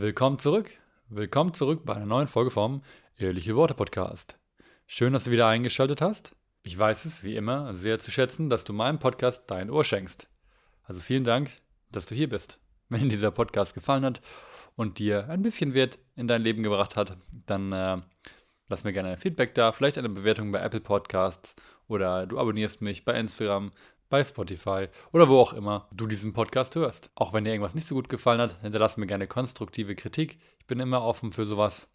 Willkommen zurück. Willkommen zurück bei einer neuen Folge vom Ehrliche Worte Podcast. Schön, dass du wieder eingeschaltet hast. Ich weiß es, wie immer, sehr zu schätzen, dass du meinem Podcast dein Ohr schenkst. Also vielen Dank, dass du hier bist. Wenn dieser Podcast gefallen hat und dir ein bisschen Wert in dein Leben gebracht hat, dann äh, lass mir gerne ein Feedback da, vielleicht eine Bewertung bei Apple Podcasts oder du abonnierst mich bei Instagram, bei Spotify oder wo auch immer du diesen Podcast hörst. Auch wenn dir irgendwas nicht so gut gefallen hat, hinterlass mir gerne konstruktive Kritik. Ich bin immer offen für sowas.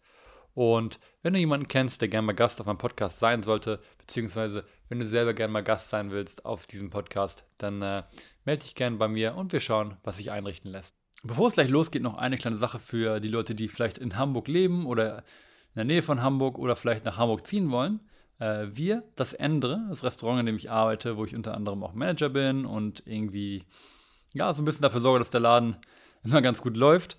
Und wenn du jemanden kennst, der gerne mal Gast auf meinem Podcast sein sollte, beziehungsweise wenn du selber gerne mal Gast sein willst auf diesem Podcast, dann äh, melde dich gerne bei mir und wir schauen, was sich einrichten lässt. Bevor es gleich losgeht, noch eine kleine Sache für die Leute, die vielleicht in Hamburg leben oder in der Nähe von Hamburg oder vielleicht nach Hamburg ziehen wollen. Äh, wir, das Endre, das Restaurant, in dem ich arbeite, wo ich unter anderem auch Manager bin und irgendwie, ja, so ein bisschen dafür sorge, dass der Laden immer ganz gut läuft.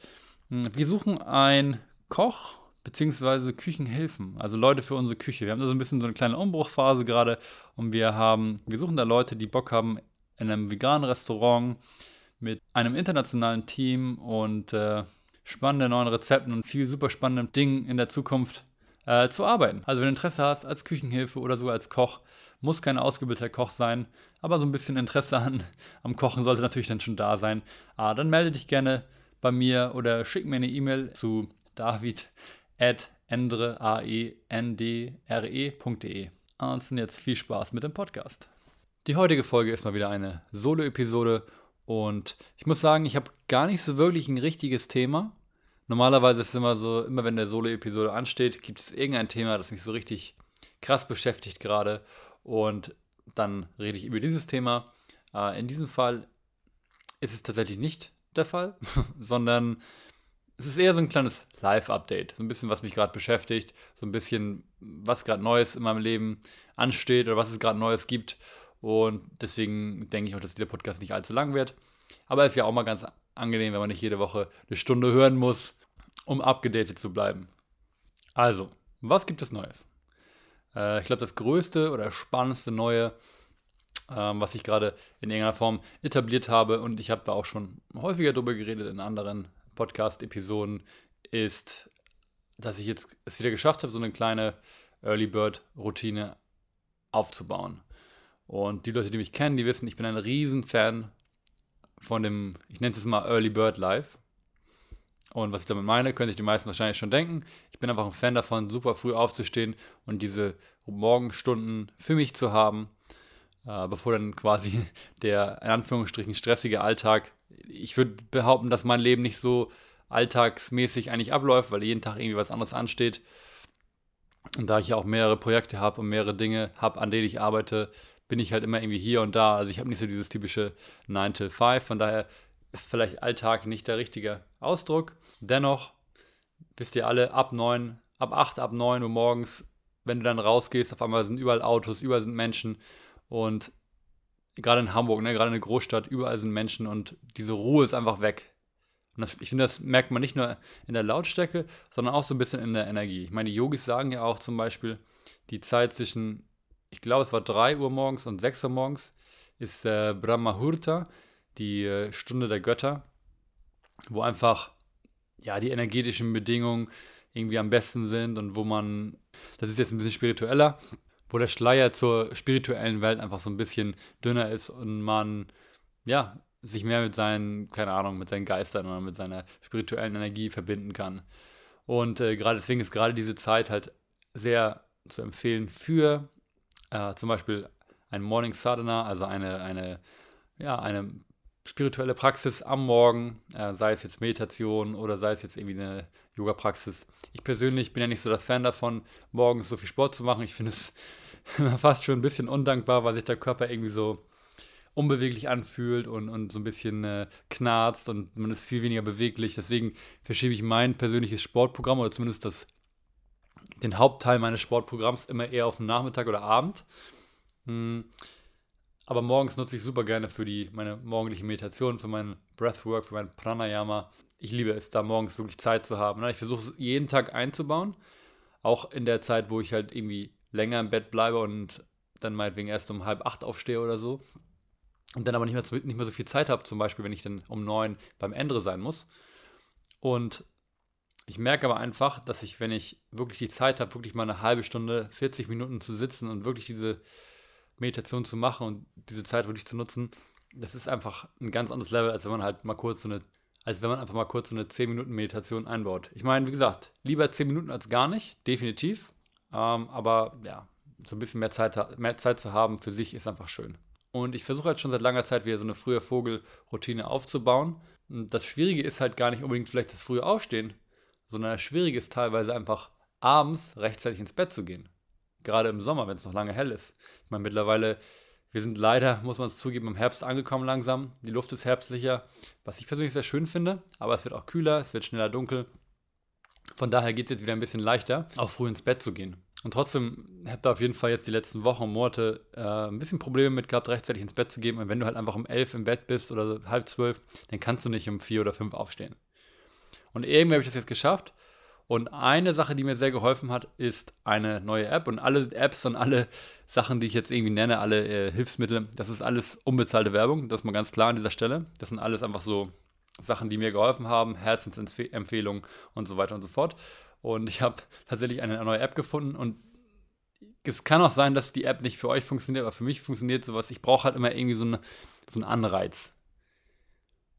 Hm, wir suchen einen Koch bzw. Küchenhilfen, also Leute für unsere Küche. Wir haben da so ein bisschen so eine kleine Umbruchphase gerade und wir haben, wir suchen da Leute, die Bock haben, in einem veganen Restaurant mit einem internationalen Team und äh, spannenden neuen Rezepten und viel super spannenden Dingen in der Zukunft äh, zu arbeiten. Also wenn du Interesse hast als Küchenhilfe oder sogar als Koch, muss kein ausgebildeter Koch sein, aber so ein bisschen Interesse an, am Kochen sollte natürlich dann schon da sein. Ah, dann melde dich gerne bei mir oder schick mir eine E-Mail zu david.endre.de. Ansonsten jetzt viel Spaß mit dem Podcast. Die heutige Folge ist mal wieder eine Solo-Episode und ich muss sagen, ich habe gar nicht so wirklich ein richtiges Thema. Normalerweise ist es immer so, immer wenn der Solo-Episode ansteht, gibt es irgendein Thema, das mich so richtig krass beschäftigt gerade. Und dann rede ich über dieses Thema. Äh, in diesem Fall ist es tatsächlich nicht der Fall, sondern es ist eher so ein kleines Live-Update. So ein bisschen, was mich gerade beschäftigt, so ein bisschen, was gerade Neues in meinem Leben ansteht oder was es gerade Neues gibt. Und deswegen denke ich auch, dass dieser Podcast nicht allzu lang wird. Aber es ist ja auch mal ganz angenehm, wenn man nicht jede Woche eine Stunde hören muss, um abgedatet zu bleiben. Also, was gibt es Neues? Äh, ich glaube, das größte oder spannendste Neue, äh, was ich gerade in irgendeiner Form etabliert habe, und ich habe da auch schon häufiger drüber geredet in anderen Podcast-Episoden, ist, dass ich jetzt es wieder geschafft habe, so eine kleine Early Bird-Routine aufzubauen. Und die Leute, die mich kennen, die wissen, ich bin ein Riesenfan von dem, ich nenne es jetzt mal Early Bird Live. Und was ich damit meine, können sich die meisten wahrscheinlich schon denken. Ich bin einfach ein Fan davon, super früh aufzustehen und diese Morgenstunden für mich zu haben, äh, bevor dann quasi der in Anführungsstrichen stressige Alltag, ich würde behaupten, dass mein Leben nicht so alltagsmäßig eigentlich abläuft, weil jeden Tag irgendwie was anderes ansteht. Und da ich ja auch mehrere Projekte habe und mehrere Dinge habe, an denen ich arbeite, bin ich halt immer irgendwie hier und da. Also ich habe nicht so dieses typische 9 to 5. Von daher ist vielleicht Alltag nicht der richtige Ausdruck. Dennoch, wisst ihr alle, ab 9, ab 8, ab 9 Uhr morgens, wenn du dann rausgehst, auf einmal sind überall Autos, überall sind Menschen und gerade in Hamburg, ne, gerade in der Großstadt, überall sind Menschen und diese Ruhe ist einfach weg. Und das, ich finde, das merkt man nicht nur in der Lautstärke, sondern auch so ein bisschen in der Energie. Ich meine, die Yogis sagen ja auch zum Beispiel, die Zeit zwischen ich glaube, es war 3 Uhr morgens und 6 Uhr morgens, ist äh, Brahmahurta, die äh, Stunde der Götter, wo einfach ja, die energetischen Bedingungen irgendwie am besten sind und wo man, das ist jetzt ein bisschen spiritueller, wo der Schleier zur spirituellen Welt einfach so ein bisschen dünner ist und man, ja, sich mehr mit seinen, keine Ahnung, mit seinen Geistern oder mit seiner spirituellen Energie verbinden kann. Und äh, gerade deswegen ist gerade diese Zeit halt sehr zu empfehlen für äh, zum Beispiel ein Morning Sadhana, also eine, eine, ja, eine spirituelle Praxis am Morgen, äh, sei es jetzt Meditation oder sei es jetzt irgendwie eine Yoga-Praxis. Ich persönlich bin ja nicht so der Fan davon, morgens so viel Sport zu machen. Ich finde es fast schon ein bisschen undankbar, weil sich der Körper irgendwie so unbeweglich anfühlt und, und so ein bisschen äh, knarzt und man ist viel weniger beweglich. Deswegen verschiebe ich mein persönliches Sportprogramm oder zumindest das den Hauptteil meines Sportprogramms immer eher auf den Nachmittag oder Abend. Hm. Aber morgens nutze ich super gerne für die, meine morgendliche Meditation, für mein Breathwork, für mein Pranayama. Ich liebe es, da morgens wirklich Zeit zu haben. Ich versuche es jeden Tag einzubauen. Auch in der Zeit, wo ich halt irgendwie länger im Bett bleibe und dann meinetwegen erst um halb acht aufstehe oder so. Und dann aber nicht mehr, nicht mehr so viel Zeit habe, zum Beispiel, wenn ich dann um neun beim Ende sein muss. Und ich merke aber einfach, dass ich, wenn ich wirklich die Zeit habe, wirklich mal eine halbe Stunde, 40 Minuten zu sitzen und wirklich diese Meditation zu machen und diese Zeit wirklich zu nutzen, das ist einfach ein ganz anderes Level, als wenn man halt mal kurz so eine, als wenn man einfach mal kurz so eine 10 Minuten Meditation einbaut. Ich meine, wie gesagt, lieber 10 Minuten als gar nicht, definitiv. Ähm, aber ja, so ein bisschen mehr Zeit, mehr Zeit zu haben für sich ist einfach schön. Und ich versuche halt schon seit langer Zeit wieder so eine frühe Vogelroutine aufzubauen. Und das Schwierige ist halt gar nicht unbedingt vielleicht das frühe Aufstehen, sondern das Schwierige ist teilweise einfach abends rechtzeitig ins Bett zu gehen. Gerade im Sommer, wenn es noch lange hell ist. Ich meine, mittlerweile, wir sind leider, muss man es zugeben, im Herbst angekommen langsam. Die Luft ist herbstlicher, was ich persönlich sehr schön finde, aber es wird auch kühler, es wird schneller dunkel. Von daher geht es jetzt wieder ein bisschen leichter, auch früh ins Bett zu gehen. Und trotzdem habt ihr auf jeden Fall jetzt die letzten Wochen und Monate äh, ein bisschen Probleme mit gehabt, rechtzeitig ins Bett zu gehen. Und wenn du halt einfach um elf im Bett bist oder halb zwölf, dann kannst du nicht um vier oder fünf aufstehen. Und irgendwie habe ich das jetzt geschafft. Und eine Sache, die mir sehr geholfen hat, ist eine neue App. Und alle Apps und alle Sachen, die ich jetzt irgendwie nenne, alle äh, Hilfsmittel, das ist alles unbezahlte Werbung. Das ist mal ganz klar an dieser Stelle. Das sind alles einfach so Sachen, die mir geholfen haben, Herzensempfehlungen und so weiter und so fort. Und ich habe tatsächlich eine neue App gefunden und es kann auch sein, dass die App nicht für euch funktioniert, aber für mich funktioniert sowas. Ich brauche halt immer irgendwie so, eine, so einen Anreiz.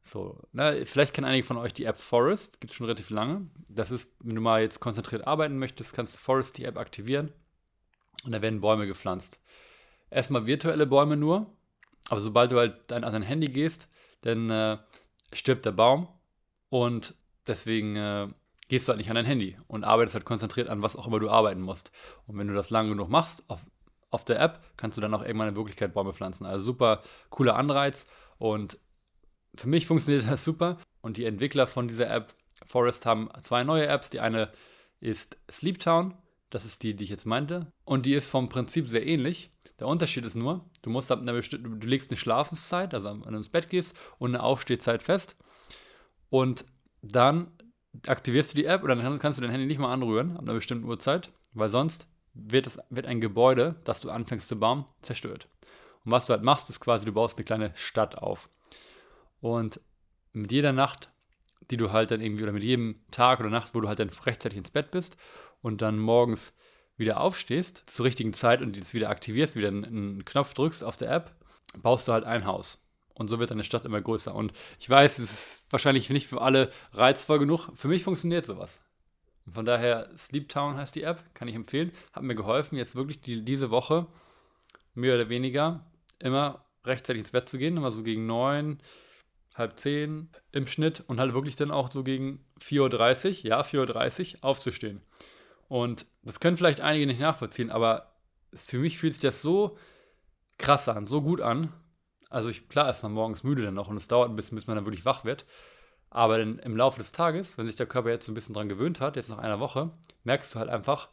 So, ne, vielleicht kennen einige von euch die App Forest, gibt es schon relativ lange. Das ist, wenn du mal jetzt konzentriert arbeiten möchtest, kannst du Forest die App aktivieren und da werden Bäume gepflanzt. Erstmal virtuelle Bäume nur, aber sobald du halt an dein Handy gehst, dann äh, stirbt der Baum und deswegen äh, gehst du halt nicht an dein Handy und arbeitest halt konzentriert an was auch immer du arbeiten musst. Und wenn du das lang genug machst auf, auf der App, kannst du dann auch irgendwann in Wirklichkeit Bäume pflanzen. Also super cooler Anreiz und für mich funktioniert das super. Und die Entwickler von dieser App Forest haben zwei neue Apps. Die eine ist Sleeptown, das ist die, die ich jetzt meinte. Und die ist vom Prinzip sehr ähnlich. Der Unterschied ist nur, du musst ab einer bestimmten, du legst eine Schlafenszeit, also wenn du ins Bett gehst, und eine Aufstehzeit fest. Und dann aktivierst du die App oder dann kannst du dein Handy nicht mal anrühren ab einer bestimmten Uhrzeit, weil sonst wird, es, wird ein Gebäude, das du anfängst zu bauen, zerstört. Und was du halt machst, ist quasi, du baust eine kleine Stadt auf. Und mit jeder Nacht, die du halt dann irgendwie, oder mit jedem Tag oder Nacht, wo du halt dann rechtzeitig ins Bett bist und dann morgens wieder aufstehst, zur richtigen Zeit und das wieder aktivierst, wieder einen Knopf drückst auf der App, baust du halt ein Haus. Und so wird deine Stadt immer größer. Und ich weiß, es ist wahrscheinlich nicht für alle reizvoll genug. Für mich funktioniert sowas. Und von daher, Sleep Town heißt die App, kann ich empfehlen. Hat mir geholfen, jetzt wirklich die, diese Woche mehr oder weniger immer rechtzeitig ins Bett zu gehen. Immer so gegen neun, halb zehn im Schnitt. Und halt wirklich dann auch so gegen 4.30 Uhr, ja, 4.30 Uhr aufzustehen. Und das können vielleicht einige nicht nachvollziehen, aber für mich fühlt sich das so krass an, so gut an, also ich, klar ist man morgens müde dann noch und es dauert ein bisschen, bis man dann wirklich wach wird. Aber in, im Laufe des Tages, wenn sich der Körper jetzt so ein bisschen dran gewöhnt hat, jetzt nach einer Woche, merkst du halt einfach,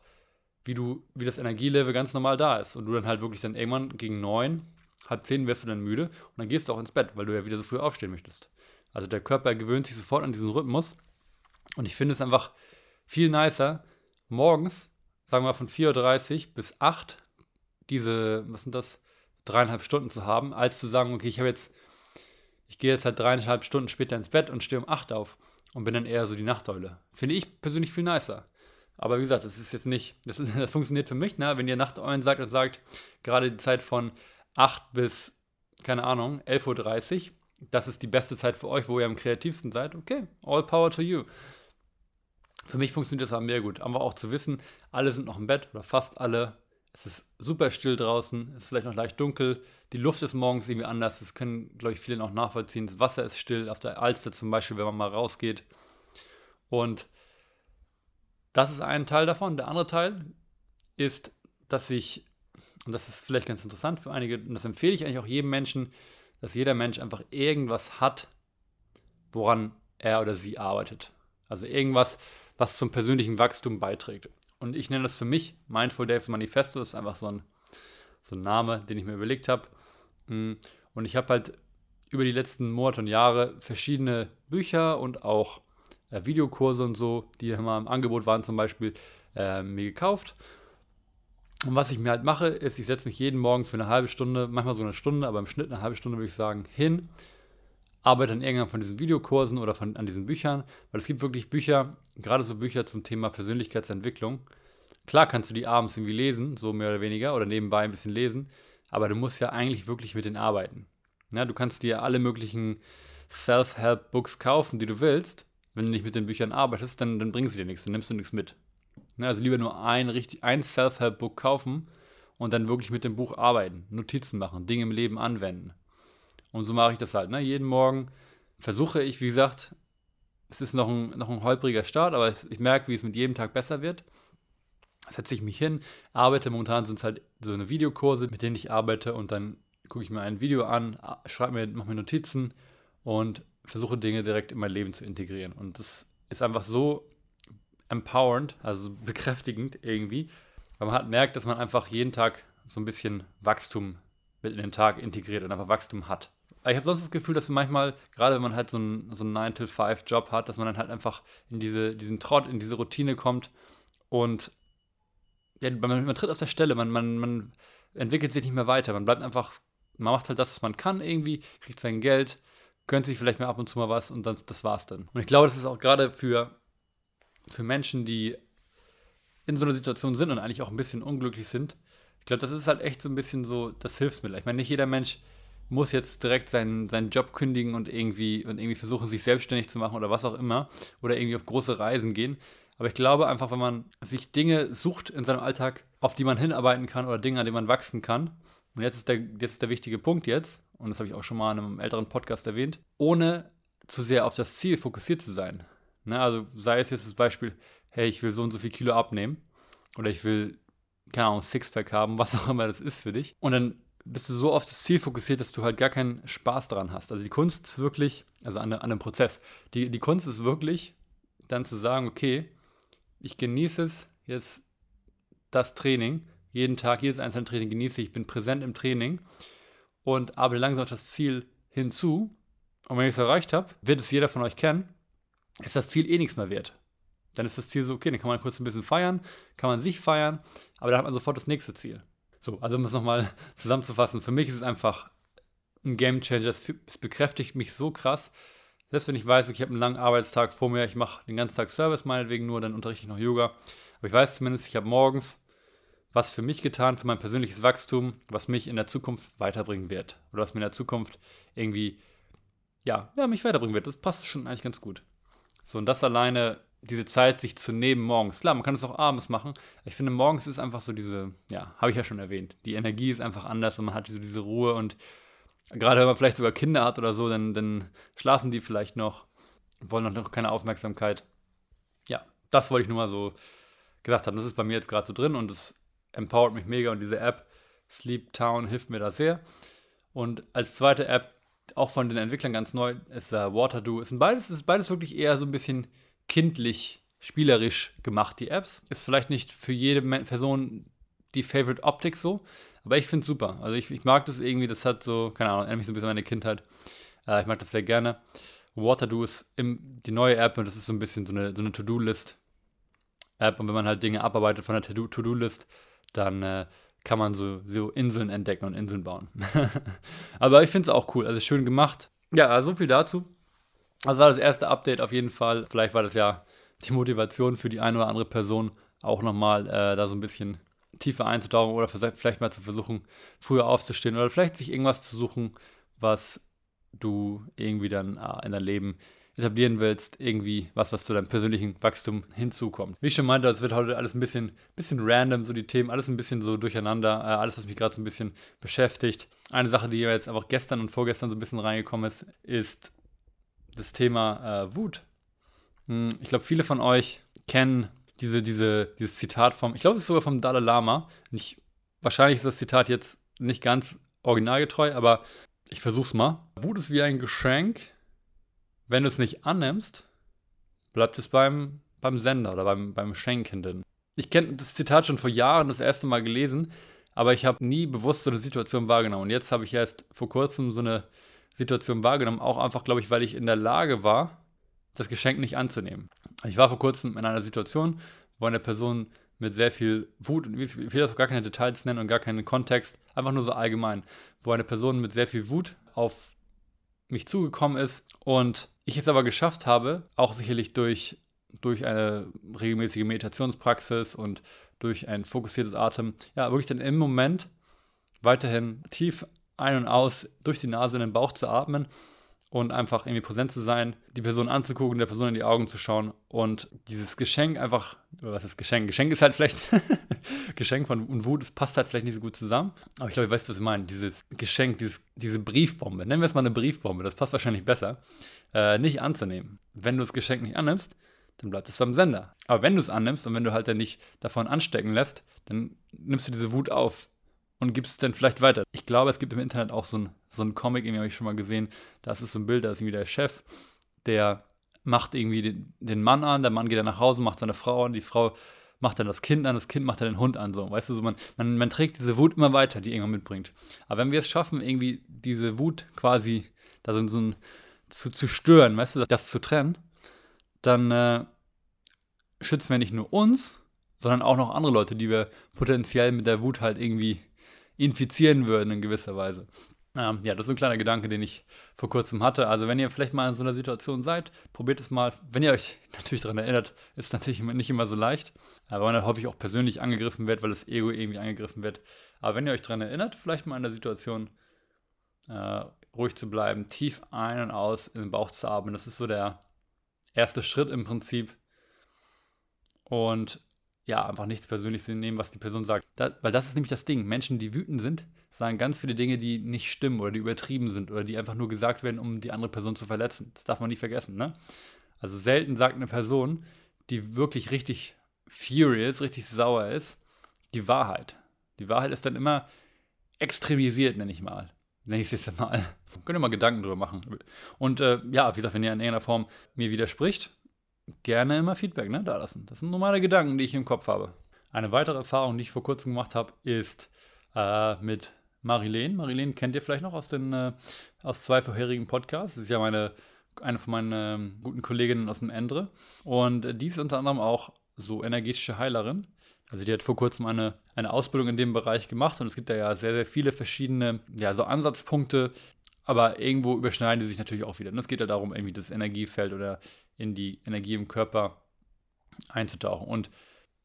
wie du, wie das Energielevel ganz normal da ist. Und du dann halt wirklich dann irgendwann gegen neun, halb zehn wirst du dann müde und dann gehst du auch ins Bett, weil du ja wieder so früh aufstehen möchtest. Also der Körper gewöhnt sich sofort an diesen Rhythmus. Und ich finde es einfach viel nicer, morgens, sagen wir von 4.30 Uhr bis 8 diese, was sind das, dreieinhalb Stunden zu haben, als zu sagen, okay, ich habe jetzt, ich gehe jetzt halt dreieinhalb Stunden später ins Bett und stehe um acht auf und bin dann eher so die Nachteule. Finde ich persönlich viel nicer. Aber wie gesagt, das ist jetzt nicht, das, ist, das funktioniert für mich, ne? wenn ihr Nachteulen sagt und sagt, gerade die Zeit von 8 bis, keine Ahnung, 11.30 Uhr, das ist die beste Zeit für euch, wo ihr am kreativsten seid, okay, all power to you. Für mich funktioniert das aber mehr gut. Aber auch zu wissen, alle sind noch im Bett oder fast alle es ist super still draußen, es ist vielleicht noch leicht dunkel, die Luft ist morgens irgendwie anders, das können, glaube ich, viele noch nachvollziehen. Das Wasser ist still, auf der Alster zum Beispiel, wenn man mal rausgeht. Und das ist ein Teil davon. Der andere Teil ist, dass ich, und das ist vielleicht ganz interessant für einige, und das empfehle ich eigentlich auch jedem Menschen, dass jeder Mensch einfach irgendwas hat, woran er oder sie arbeitet. Also irgendwas, was zum persönlichen Wachstum beiträgt. Und ich nenne das für mich Mindful Daves Manifesto. Das ist einfach so ein, so ein Name, den ich mir überlegt habe. Mm, und ich habe halt über die letzten Monate und Jahre verschiedene Bücher und auch äh, Videokurse und so, die immer im Angebot waren, zum Beispiel, äh, mir gekauft. Und was ich mir halt mache, ist, ich setze mich jeden Morgen für eine halbe Stunde, manchmal so eine Stunde, aber im Schnitt eine halbe Stunde würde ich sagen, hin, arbeite an irgendeinem von diesen Videokursen oder von, an diesen Büchern, weil es gibt wirklich Bücher, gerade so Bücher zum Thema Persönlichkeitsentwicklung. Klar kannst du die abends irgendwie lesen, so mehr oder weniger, oder nebenbei ein bisschen lesen, aber du musst ja eigentlich wirklich mit denen arbeiten. Ja, du kannst dir alle möglichen Self-Help-Books kaufen, die du willst. Wenn du nicht mit den Büchern arbeitest, dann, dann bringen sie dir nichts, dann nimmst du nichts mit. Ja, also lieber nur ein, ein Self-Help-Book kaufen und dann wirklich mit dem Buch arbeiten, Notizen machen, Dinge im Leben anwenden. Und so mache ich das halt. Ne? Jeden Morgen versuche ich, wie gesagt, es ist noch ein, noch ein holpriger Start, aber ich merke, wie es mit jedem Tag besser wird. Setze ich mich hin, arbeite. Momentan sind es halt so eine Videokurse, mit denen ich arbeite und dann gucke ich mir ein Video an, schreibe mir, mache mir Notizen und versuche Dinge direkt in mein Leben zu integrieren. Und das ist einfach so empowernd, also bekräftigend irgendwie, weil man halt merkt, dass man einfach jeden Tag so ein bisschen Wachstum mit in den Tag integriert und einfach Wachstum hat. Ich habe sonst das Gefühl, dass manchmal, gerade wenn man halt so einen, so einen 9-to-5-Job hat, dass man dann halt einfach in diese, diesen Trott, in diese Routine kommt und ja, man, man tritt auf der Stelle, man, man, man entwickelt sich nicht mehr weiter. Man bleibt einfach, man macht halt das, was man kann irgendwie, kriegt sein Geld, gönnt sich vielleicht mal ab und zu mal was und dann, das war's dann. Und ich glaube, das ist auch gerade für, für Menschen, die in so einer Situation sind und eigentlich auch ein bisschen unglücklich sind, ich glaube, das ist halt echt so ein bisschen so das Hilfsmittel. Ich meine, nicht jeder Mensch muss jetzt direkt seinen, seinen Job kündigen und irgendwie, und irgendwie versuchen, sich selbstständig zu machen oder was auch immer. Oder irgendwie auf große Reisen gehen. Aber ich glaube einfach, wenn man sich Dinge sucht in seinem Alltag, auf die man hinarbeiten kann oder Dinge, an denen man wachsen kann. Und jetzt ist der, jetzt ist der wichtige Punkt jetzt, und das habe ich auch schon mal in einem älteren Podcast erwähnt, ohne zu sehr auf das Ziel fokussiert zu sein. Ne, also sei es jetzt das Beispiel, hey, ich will so und so viel Kilo abnehmen oder ich will, keine Ahnung, Sixpack haben, was auch immer das ist für dich. Und dann bist du so auf das Ziel fokussiert, dass du halt gar keinen Spaß daran hast. Also die Kunst ist wirklich, also an, an dem Prozess, die, die Kunst ist wirklich, dann zu sagen, okay, ich genieße es jetzt das Training, jeden Tag, jedes einzelne Training genieße ich, bin präsent im Training und arbeite langsam auf das Ziel hinzu. Und wenn ich es erreicht habe, wird es jeder von euch kennen, ist das Ziel eh nichts mehr wert. Dann ist das Ziel so, okay, dann kann man kurz ein bisschen feiern, kann man sich feiern, aber dann hat man sofort das nächste Ziel. So, also um es nochmal zusammenzufassen, für mich ist es einfach ein Game Changer. Es bekräftigt mich so krass. Selbst wenn ich weiß, ich habe einen langen Arbeitstag vor mir, ich mache den ganzen Tag Service meinetwegen nur, dann unterrichte ich noch Yoga. Aber ich weiß zumindest, ich habe morgens was für mich getan, für mein persönliches Wachstum, was mich in der Zukunft weiterbringen wird. Oder was mir in der Zukunft irgendwie, ja, ja, mich weiterbringen wird. Das passt schon eigentlich ganz gut. So, und das alleine diese Zeit sich zu nehmen morgens. Klar, man kann es auch abends machen. Ich finde, morgens ist einfach so diese, ja, habe ich ja schon erwähnt. Die Energie ist einfach anders und man hat diese, diese Ruhe und gerade wenn man vielleicht sogar Kinder hat oder so, dann, dann schlafen die vielleicht noch, wollen noch keine Aufmerksamkeit. Ja, das wollte ich nur mal so gesagt haben. Das ist bei mir jetzt gerade so drin und es empowert mich mega und diese App Sleep Town hilft mir da sehr. Und als zweite App, auch von den Entwicklern ganz neu, ist uh, Waterdo. Ist beides, ist beides wirklich eher so ein bisschen kindlich, spielerisch gemacht, die Apps. Ist vielleicht nicht für jede Person die Favorite Optik so, aber ich finde es super. Also ich, ich, mag das irgendwie, das hat so, keine Ahnung, erinnert mich so ein bisschen an meine Kindheit. Äh, ich mag das sehr gerne. Waterdo ist im, die neue App und das ist so ein bisschen so eine, so eine To-Do-List-App. Und wenn man halt Dinge abarbeitet von der To-Do-List, dann äh, kann man so, so Inseln entdecken und Inseln bauen. aber ich finde es auch cool. Also schön gemacht. Ja, so viel dazu. Das war das erste Update auf jeden Fall. Vielleicht war das ja die Motivation für die eine oder andere Person, auch nochmal äh, da so ein bisschen tiefer einzutauchen oder vielleicht mal zu versuchen, früher aufzustehen oder vielleicht sich irgendwas zu suchen, was du irgendwie dann äh, in dein Leben etablieren willst, irgendwie was, was zu deinem persönlichen Wachstum hinzukommt. Wie ich schon meinte, es wird heute alles ein bisschen, bisschen random, so die Themen, alles ein bisschen so durcheinander, äh, alles, was mich gerade so ein bisschen beschäftigt. Eine Sache, die jetzt einfach gestern und vorgestern so ein bisschen reingekommen ist, ist das Thema äh, Wut. Hm, ich glaube, viele von euch kennen diese, diese, dieses Zitat vom, ich glaube, es ist sogar vom Dalai Lama. Nicht, wahrscheinlich ist das Zitat jetzt nicht ganz originalgetreu, aber ich versuch's mal. Wut ist wie ein Geschenk. Wenn du es nicht annimmst, bleibt es beim, beim Sender oder beim, beim Schenkenden. Ich kenne das Zitat schon vor Jahren das erste Mal gelesen, aber ich habe nie bewusst so eine Situation wahrgenommen. Und jetzt habe ich erst vor kurzem so eine Situation wahrgenommen. Auch einfach, glaube ich, weil ich in der Lage war, das Geschenk nicht anzunehmen. Ich war vor kurzem in einer Situation, wo eine Person mit sehr viel Wut, und ich will das auch gar keine Details nennen und gar keinen Kontext, einfach nur so allgemein, wo eine Person mit sehr viel Wut auf mich zugekommen ist und ich es aber geschafft habe, auch sicherlich durch, durch eine regelmäßige Meditationspraxis und durch ein fokussiertes Atem, ja, wirklich dann im Moment weiterhin tief ein und aus durch die Nase in den Bauch zu atmen und einfach irgendwie präsent zu sein, die Person anzugucken, der Person in die Augen zu schauen und dieses Geschenk einfach, was ist Geschenk? Geschenk ist halt vielleicht, Geschenk von und Wut, es passt halt vielleicht nicht so gut zusammen, aber ich glaube, ich weiß, was ich meine. Dieses Geschenk, dieses, diese Briefbombe, nennen wir es mal eine Briefbombe, das passt wahrscheinlich besser, äh, nicht anzunehmen. Wenn du das Geschenk nicht annimmst, dann bleibt es beim Sender. Aber wenn du es annimmst und wenn du halt dann nicht davon anstecken lässt, dann nimmst du diese Wut auf und gibst es dann vielleicht weiter. Ich glaube, es gibt im Internet auch so ein, so ein Comic, den habe ich schon mal gesehen. Da ist so ein Bild, da ist irgendwie der Chef, der macht irgendwie den, den Mann an, der Mann geht dann nach Hause, macht seine Frau an, die Frau macht dann das Kind an, das Kind macht dann den Hund an. So, weißt du, so man, man, man trägt diese Wut immer weiter, die irgendwann mitbringt. Aber wenn wir es schaffen, irgendwie diese Wut quasi da so ein, zu, zu stören, weißt du, das zu trennen, dann äh, schützen wir nicht nur uns, sondern auch noch andere Leute, die wir potenziell mit der Wut halt irgendwie infizieren würden in gewisser Weise. Ähm, ja, das ist ein kleiner Gedanke, den ich vor kurzem hatte. Also wenn ihr vielleicht mal in so einer Situation seid, probiert es mal. Wenn ihr euch natürlich daran erinnert, ist natürlich nicht immer so leicht, aber man häufig auch persönlich angegriffen wird, weil das Ego irgendwie angegriffen wird. Aber wenn ihr euch daran erinnert, vielleicht mal in der Situation äh, ruhig zu bleiben, tief ein und aus in den Bauch zu atmen, das ist so der erste Schritt im Prinzip. Und ja, einfach nichts persönlich zu nehmen, was die Person sagt. Da, weil das ist nämlich das Ding. Menschen, die wütend sind, sagen ganz viele Dinge, die nicht stimmen oder die übertrieben sind oder die einfach nur gesagt werden, um die andere Person zu verletzen. Das darf man nicht vergessen, ne? Also selten sagt eine Person, die wirklich richtig furious, richtig sauer ist, die Wahrheit. Die Wahrheit ist dann immer extremisiert, nenne ich mal. Nenne ich es jetzt mal. Könnt ihr mal Gedanken drüber machen. Und äh, ja, wie gesagt, wenn ihr in irgendeiner Form mir widerspricht, gerne immer Feedback ne, da lassen. Das sind nur meine Gedanken, die ich im Kopf habe. Eine weitere Erfahrung, die ich vor kurzem gemacht habe, ist äh, mit Marilene. Marilene kennt ihr vielleicht noch aus, den, äh, aus zwei vorherigen Podcasts. Sie ist ja meine, eine von meinen äh, guten Kolleginnen aus dem Endre. Und die ist unter anderem auch so energetische Heilerin. Also die hat vor kurzem eine, eine Ausbildung in dem Bereich gemacht und es gibt da ja sehr, sehr viele verschiedene ja, so Ansatzpunkte, aber irgendwo überschneiden die sich natürlich auch wieder. Und es geht ja darum, irgendwie das Energiefeld oder in die Energie im Körper einzutauchen. Und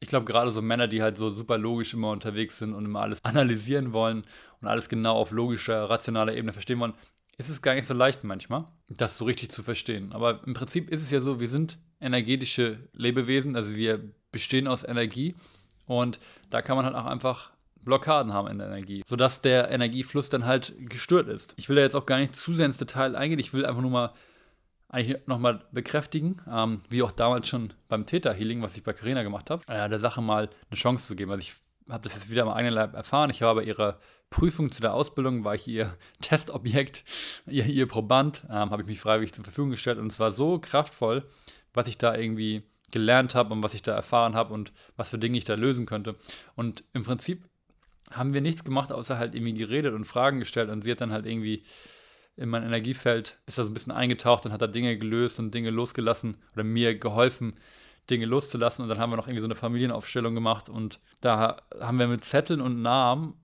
ich glaube, gerade so Männer, die halt so super logisch immer unterwegs sind und immer alles analysieren wollen und alles genau auf logischer, rationaler Ebene verstehen wollen, ist es gar nicht so leicht manchmal, das so richtig zu verstehen. Aber im Prinzip ist es ja so, wir sind energetische Lebewesen, also wir bestehen aus Energie und da kann man halt auch einfach Blockaden haben in der Energie, sodass der Energiefluss dann halt gestört ist. Ich will da jetzt auch gar nicht zu sehr ins Detail eingehen, ich will einfach nur mal eigentlich nochmal bekräftigen, ähm, wie auch damals schon beim Theta-Healing, was ich bei Carina gemacht habe, äh, der Sache mal eine Chance zu geben. Also ich habe das jetzt wieder am eigenen Leib erfahren. Ich habe bei ihrer Prüfung zu der Ausbildung, war ich ihr Testobjekt, ihr, ihr Proband, ähm, habe ich mich freiwillig zur Verfügung gestellt und es war so kraftvoll, was ich da irgendwie gelernt habe und was ich da erfahren habe und was für Dinge ich da lösen könnte. Und im Prinzip haben wir nichts gemacht, außer halt irgendwie geredet und Fragen gestellt und sie hat dann halt irgendwie in mein Energiefeld, ist da so ein bisschen eingetaucht und hat da Dinge gelöst und Dinge losgelassen oder mir geholfen, Dinge loszulassen. Und dann haben wir noch irgendwie so eine Familienaufstellung gemacht und da haben wir mit Zetteln und Namen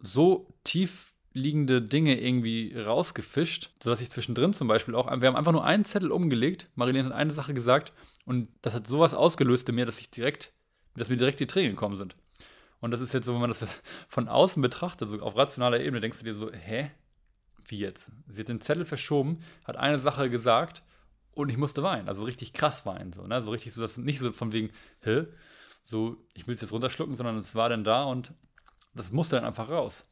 so tief liegende Dinge irgendwie rausgefischt, sodass ich zwischendrin zum Beispiel auch, wir haben einfach nur einen Zettel umgelegt, Marilene hat eine Sache gesagt und das hat sowas ausgelöst in mir, dass ich direkt, dass mir direkt die Tränen gekommen sind. Und das ist jetzt so, wenn man das von außen betrachtet, so auf rationaler Ebene, denkst du dir so, hä? Wie jetzt? Sie hat den Zettel verschoben, hat eine Sache gesagt und ich musste weinen. Also richtig krass weinen. So, ne? so richtig so, dass nicht so von wegen, hä? So, ich will es jetzt runterschlucken, sondern es war dann da und das musste dann einfach raus.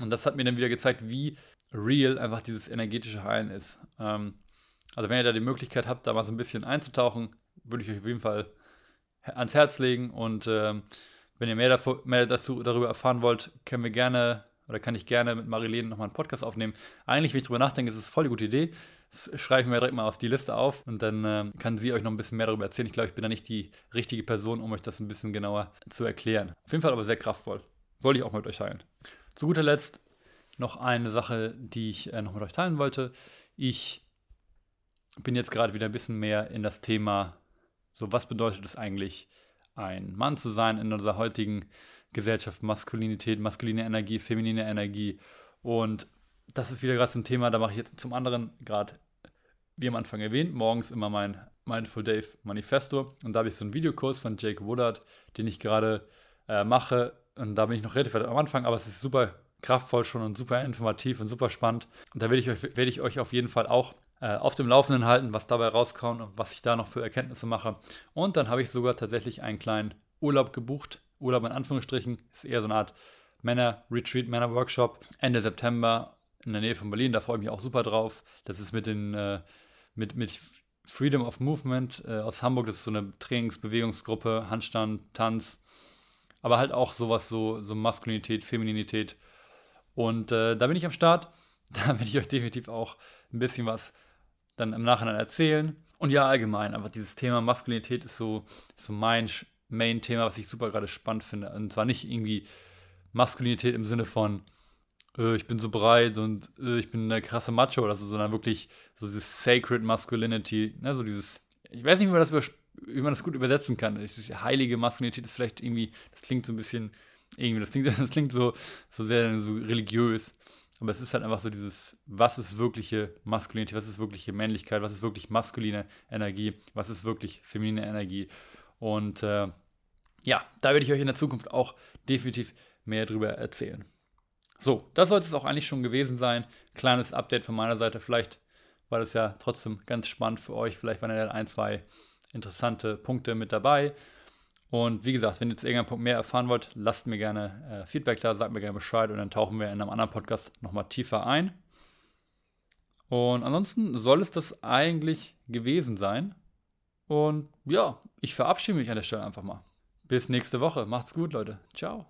Und das hat mir dann wieder gezeigt, wie real einfach dieses energetische Heilen ist. Ähm, also wenn ihr da die Möglichkeit habt, da mal so ein bisschen einzutauchen, würde ich euch auf jeden Fall ans Herz legen. Und ähm, wenn ihr mehr, davor, mehr dazu darüber erfahren wollt, können wir gerne oder kann ich gerne mit Marilene nochmal einen Podcast aufnehmen. Eigentlich, wenn ich drüber nachdenke, ist es voll die gute Idee. Das schreibe ich mir direkt mal auf die Liste auf und dann äh, kann sie euch noch ein bisschen mehr darüber erzählen. Ich glaube, ich bin da nicht die richtige Person, um euch das ein bisschen genauer zu erklären. Auf jeden Fall aber sehr kraftvoll. Wollte ich auch mit euch teilen. Zu guter Letzt noch eine Sache, die ich äh, noch mit euch teilen wollte. Ich bin jetzt gerade wieder ein bisschen mehr in das Thema, so was bedeutet es eigentlich, ein Mann zu sein in unserer heutigen Gesellschaft, Maskulinität, maskuline Energie, feminine Energie. Und das ist wieder gerade so ein Thema, da mache ich jetzt zum anderen gerade, wie am Anfang erwähnt, morgens immer mein Mindful Dave Manifesto. Und da habe ich so einen Videokurs von Jake Woodard, den ich gerade äh, mache. Und da bin ich noch relativ am Anfang, aber es ist super kraftvoll schon und super informativ und super spannend. Und da werde ich euch, werde ich euch auf jeden Fall auch äh, auf dem Laufenden halten, was dabei rauskommt und was ich da noch für Erkenntnisse mache. Und dann habe ich sogar tatsächlich einen kleinen Urlaub gebucht. Urlaub in Anführungsstrichen ist eher so eine Art Männer-Retreat, Männer-Workshop Ende September in der Nähe von Berlin. Da freue ich mich auch super drauf. Das ist mit den äh, mit, mit Freedom of Movement äh, aus Hamburg. Das ist so eine Trainingsbewegungsgruppe, Handstand, Tanz, aber halt auch sowas, so, so Maskulinität, Femininität. Und äh, da bin ich am Start. Da werde ich euch definitiv auch ein bisschen was dann im Nachhinein erzählen. Und ja, allgemein, aber dieses Thema Maskulinität ist so, ist so mein Main-Thema, was ich super gerade spannend finde. Und zwar nicht irgendwie Maskulinität im Sinne von, äh, ich bin so breit und äh, ich bin eine krasse Macho oder so, sondern wirklich so dieses Sacred Masculinity, ne, so dieses, ich weiß nicht, wie man das, über, wie man das gut übersetzen kann. Diese heilige Maskulinität ist vielleicht irgendwie, das klingt so ein bisschen, irgendwie, das klingt, das klingt so, so sehr so religiös. Aber es ist halt einfach so dieses, was ist wirkliche Maskulinität, was ist wirkliche Männlichkeit, was ist wirklich maskuline Energie, was ist wirklich feminine Energie. Und äh, ja, da werde ich euch in der Zukunft auch definitiv mehr drüber erzählen. So, das sollte es auch eigentlich schon gewesen sein. Kleines Update von meiner Seite. Vielleicht war das ja trotzdem ganz spannend für euch. Vielleicht waren ja ein, zwei interessante Punkte mit dabei. Und wie gesagt, wenn ihr zu irgendeinem Punkt mehr erfahren wollt, lasst mir gerne äh, Feedback da, sagt mir gerne Bescheid und dann tauchen wir in einem anderen Podcast nochmal tiefer ein. Und ansonsten soll es das eigentlich gewesen sein. Und ja, ich verabschiede mich an der Stelle einfach mal. Bis nächste Woche. Macht's gut, Leute. Ciao.